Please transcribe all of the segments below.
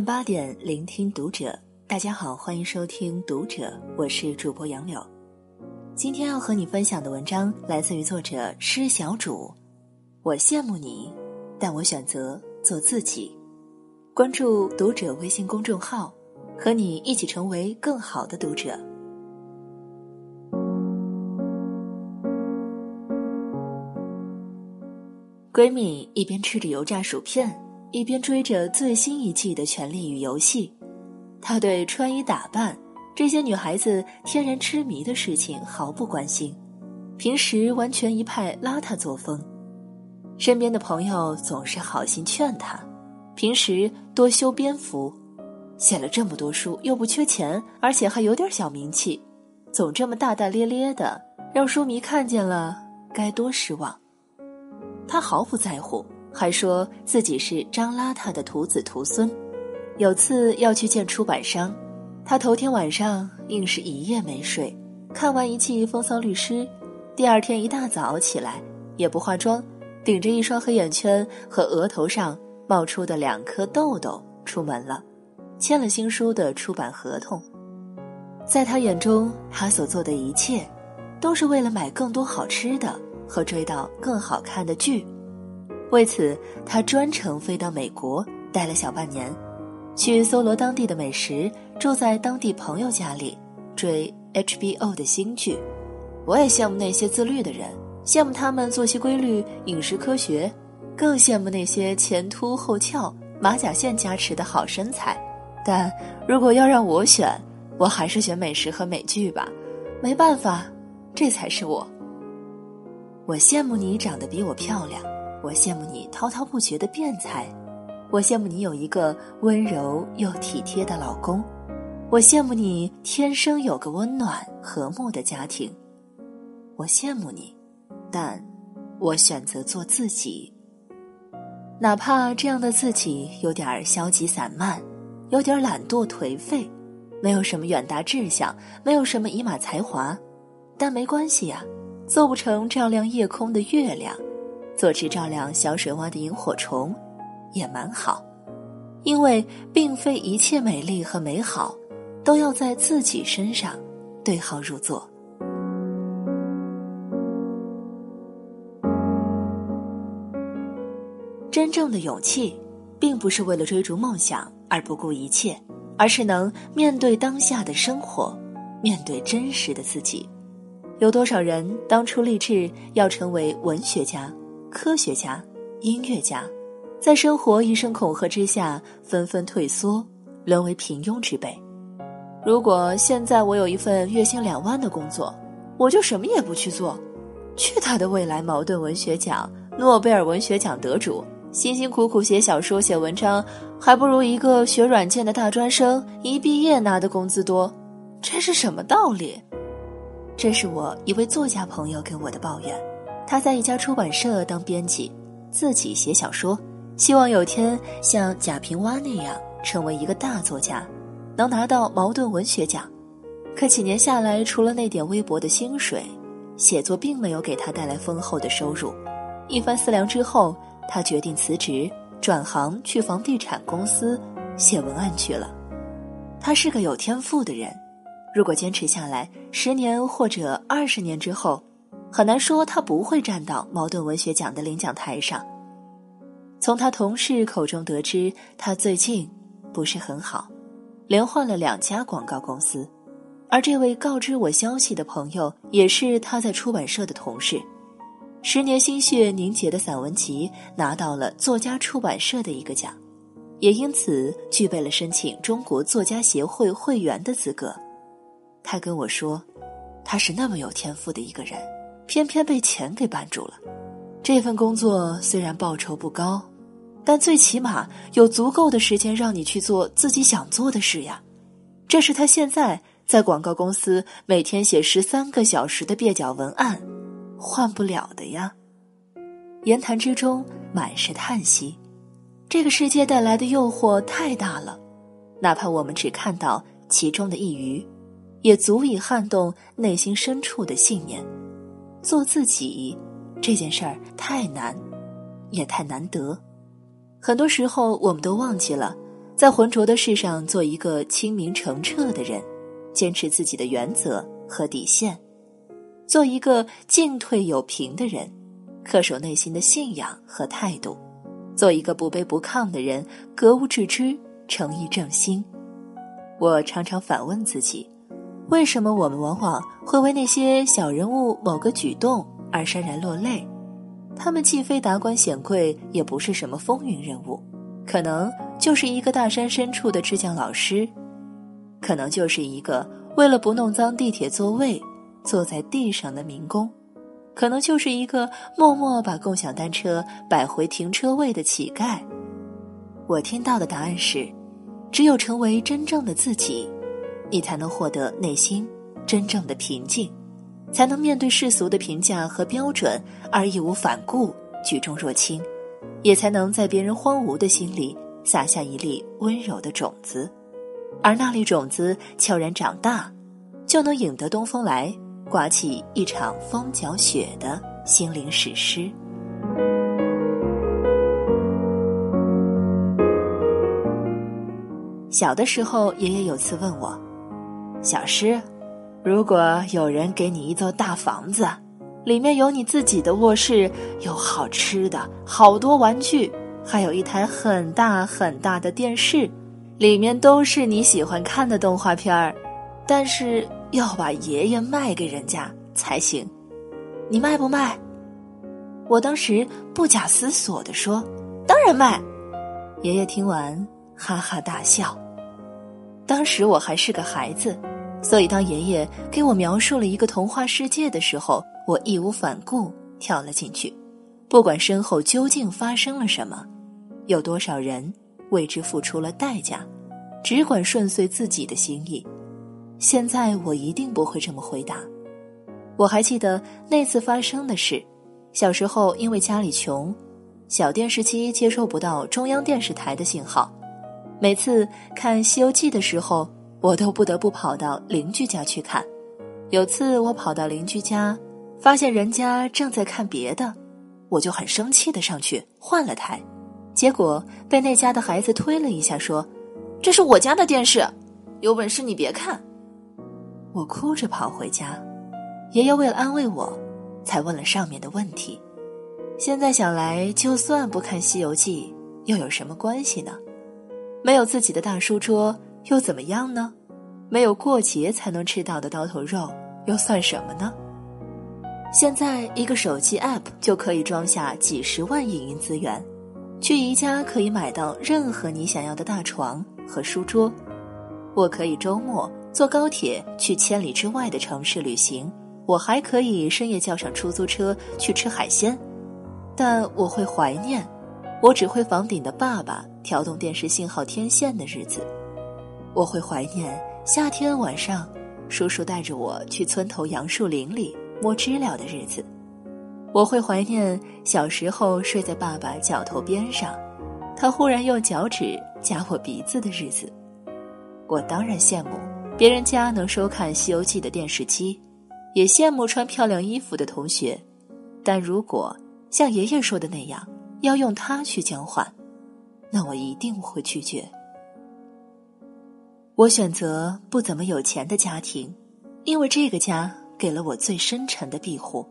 晚八点，聆听读者。大家好，欢迎收听《读者》，我是主播杨柳。今天要和你分享的文章来自于作者施小主。我羡慕你，但我选择做自己。关注《读者》微信公众号，和你一起成为更好的读者。闺蜜一边吃着油炸薯片，一边追着最新一季的《权力与游戏》。他对穿衣打扮这些女孩子天然痴迷的事情毫不关心，平时完全一派邋遢作风。身边的朋友总是好心劝他，平时多修边幅。写了这么多书，又不缺钱，而且还有点小名气，总这么大大咧咧的，让书迷看见了该多失望。他毫不在乎，还说自己是张邋遢的徒子徒孙。有次要去见出版商，他头天晚上硬是一夜没睡，看完一季《风骚律师》，第二天一大早起来也不化妆，顶着一双黑眼圈和额头上冒出的两颗痘痘出门了，签了新书的出版合同。在他眼中，他所做的一切，都是为了买更多好吃的。和追到更好看的剧，为此他专程飞到美国待了小半年，去搜罗当地的美食，住在当地朋友家里，追 HBO 的新剧。我也羡慕那些自律的人，羡慕他们作息规律、饮食科学，更羡慕那些前凸后翘、马甲线加持的好身材。但如果要让我选，我还是选美食和美剧吧。没办法，这才是我。我羡慕你长得比我漂亮，我羡慕你滔滔不绝的辩才，我羡慕你有一个温柔又体贴的老公，我羡慕你天生有个温暖和睦的家庭，我羡慕你，但我选择做自己。哪怕这样的自己有点消极散漫，有点懒惰颓废，没有什么远大志向，没有什么一马才华，但没关系呀。做不成照亮夜空的月亮，做只照亮小水洼的萤火虫，也蛮好。因为并非一切美丽和美好，都要在自己身上对号入座。真正的勇气，并不是为了追逐梦想而不顾一切，而是能面对当下的生活，面对真实的自己。有多少人当初立志要成为文学家、科学家、音乐家，在生活一声恐吓之下纷纷退缩，沦为平庸之辈？如果现在我有一份月薪两万的工作，我就什么也不去做。去他的未来矛盾文学奖、诺贝尔文学奖得主，辛辛苦苦写小说、写文章，还不如一个学软件的大专生一毕业拿的工资多。这是什么道理？这是我一位作家朋友给我的抱怨，他在一家出版社当编辑，自己写小说，希望有天像贾平凹那样成为一个大作家，能拿到茅盾文学奖。可几年下来，除了那点微薄的薪水，写作并没有给他带来丰厚的收入。一番思量之后，他决定辞职，转行去房地产公司写文案去了。他是个有天赋的人。如果坚持下来，十年或者二十年之后，很难说他不会站到茅盾文学奖的领奖台上。从他同事口中得知，他最近不是很好，连换了两家广告公司。而这位告知我消息的朋友，也是他在出版社的同事。十年心血凝结的散文集拿到了作家出版社的一个奖，也因此具备了申请中国作家协会会员的资格。他跟我说，他是那么有天赋的一个人，偏偏被钱给绊住了。这份工作虽然报酬不高，但最起码有足够的时间让你去做自己想做的事呀。这是他现在在广告公司每天写十三个小时的蹩脚文案换不了的呀。言谈之中满是叹息，这个世界带来的诱惑太大了，哪怕我们只看到其中的一隅。也足以撼动内心深处的信念。做自己这件事儿太难，也太难得。很多时候，我们都忘记了，在浑浊的世上做一个清明澄澈的人，坚持自己的原则和底线，做一个进退有平的人，恪守内心的信仰和态度，做一个不卑不亢的人，格物致知，诚意正心。我常常反问自己：为什么我们往往会为那些小人物某个举动而潸然落泪？他们既非达官显贵，也不是什么风云人物，可能就是一个大山深处的支教老师，可能就是一个为了不弄脏地铁座位坐在地上的民工，可能就是一个默默把共享单车摆回停车位的乞丐。我听到的答案是：只有成为真正的自己，你才能获得内心真正的平静。才能面对世俗的评价和标准而义无反顾、举重若轻，也才能在别人荒芜的心里撒下一粒温柔的种子，而那粒种子悄然长大，就能引得东风来，刮起一场风搅雪的心灵史诗。小的时候，爷爷有次问我：“小诗。”如果有人给你一座大房子，里面有你自己的卧室，有好吃的，好多玩具，还有一台很大很大的电视，里面都是你喜欢看的动画片儿，但是要把爷爷卖给人家才行，你卖不卖？我当时不假思索地说：“当然卖。”爷爷听完哈哈大笑。当时我还是个孩子。所以，当爷爷给我描述了一个童话世界的时候，我义无反顾跳了进去，不管身后究竟发生了什么，有多少人为之付出了代价，只管顺遂自己的心意。现在我一定不会这么回答。我还记得那次发生的事：小时候因为家里穷，小电视机接收不到中央电视台的信号，每次看《西游记》的时候。我都不得不跑到邻居家去看。有次我跑到邻居家，发现人家正在看别的，我就很生气的上去换了台，结果被那家的孩子推了一下，说：“这是我家的电视，有本事你别看。”我哭着跑回家，爷爷为了安慰我，才问了上面的问题。现在想来，就算不看《西游记》，又有什么关系呢？没有自己的大书桌。又怎么样呢？没有过节才能吃到的刀头肉，又算什么呢？现在一个手机 App 就可以装下几十万影音资源，去宜家可以买到任何你想要的大床和书桌。我可以周末坐高铁去千里之外的城市旅行，我还可以深夜叫上出租车去吃海鲜。但我会怀念，我只会房顶的爸爸调动电视信号天线的日子。我会怀念夏天晚上，叔叔带着我去村头杨树林里摸知了的日子。我会怀念小时候睡在爸爸脚头边上，他忽然用脚趾夹我鼻子的日子。我当然羡慕别人家能收看《西游记》的电视机，也羡慕穿漂亮衣服的同学。但如果像爷爷说的那样，要用它去交换，那我一定会拒绝。我选择不怎么有钱的家庭，因为这个家给了我最深沉的庇护；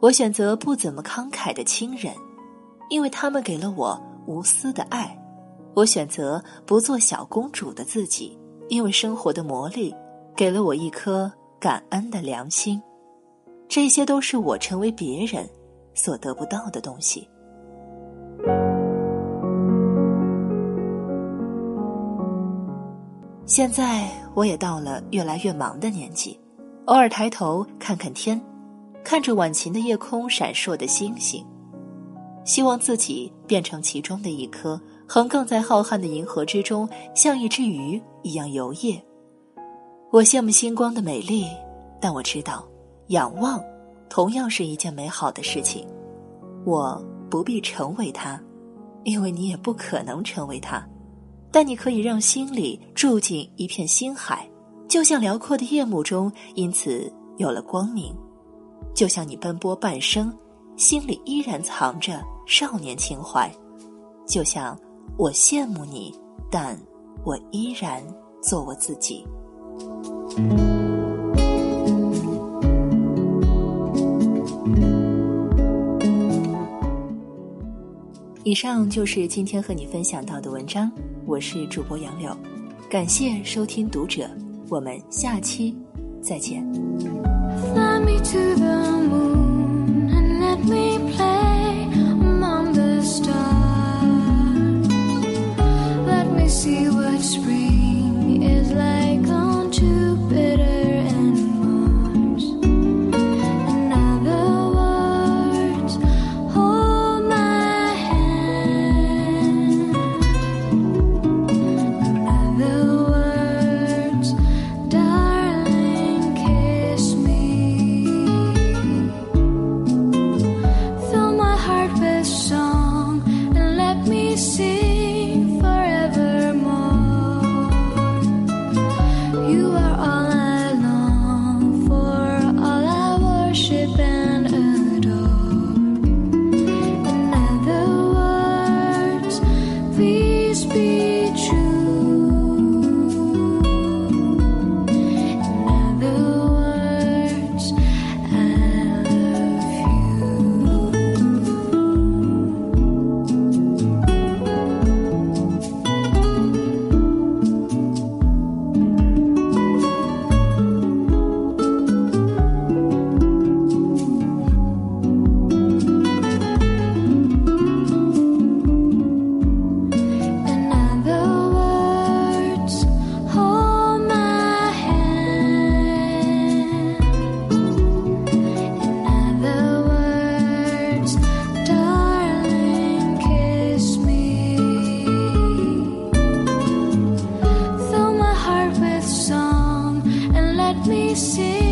我选择不怎么慷慨的亲人，因为他们给了我无私的爱；我选择不做小公主的自己，因为生活的磨砺给了我一颗感恩的良心。这些都是我成为别人所得不到的东西。现在我也到了越来越忙的年纪，偶尔抬头看看天，看着晚晴的夜空闪烁的星星，希望自己变成其中的一颗，横亘在浩瀚的银河之中，像一只鱼一样游曳。我羡慕星光的美丽，但我知道，仰望同样是一件美好的事情。我不必成为它，因为你也不可能成为它。但你可以让心里住进一片星海，就像辽阔的夜幕中，因此有了光明；就像你奔波半生，心里依然藏着少年情怀；就像我羡慕你但我依然做我自己。以上就是今天和你分享到的文章，我是主播杨柳，感谢收听读者，我们下期再见。be true. me sing.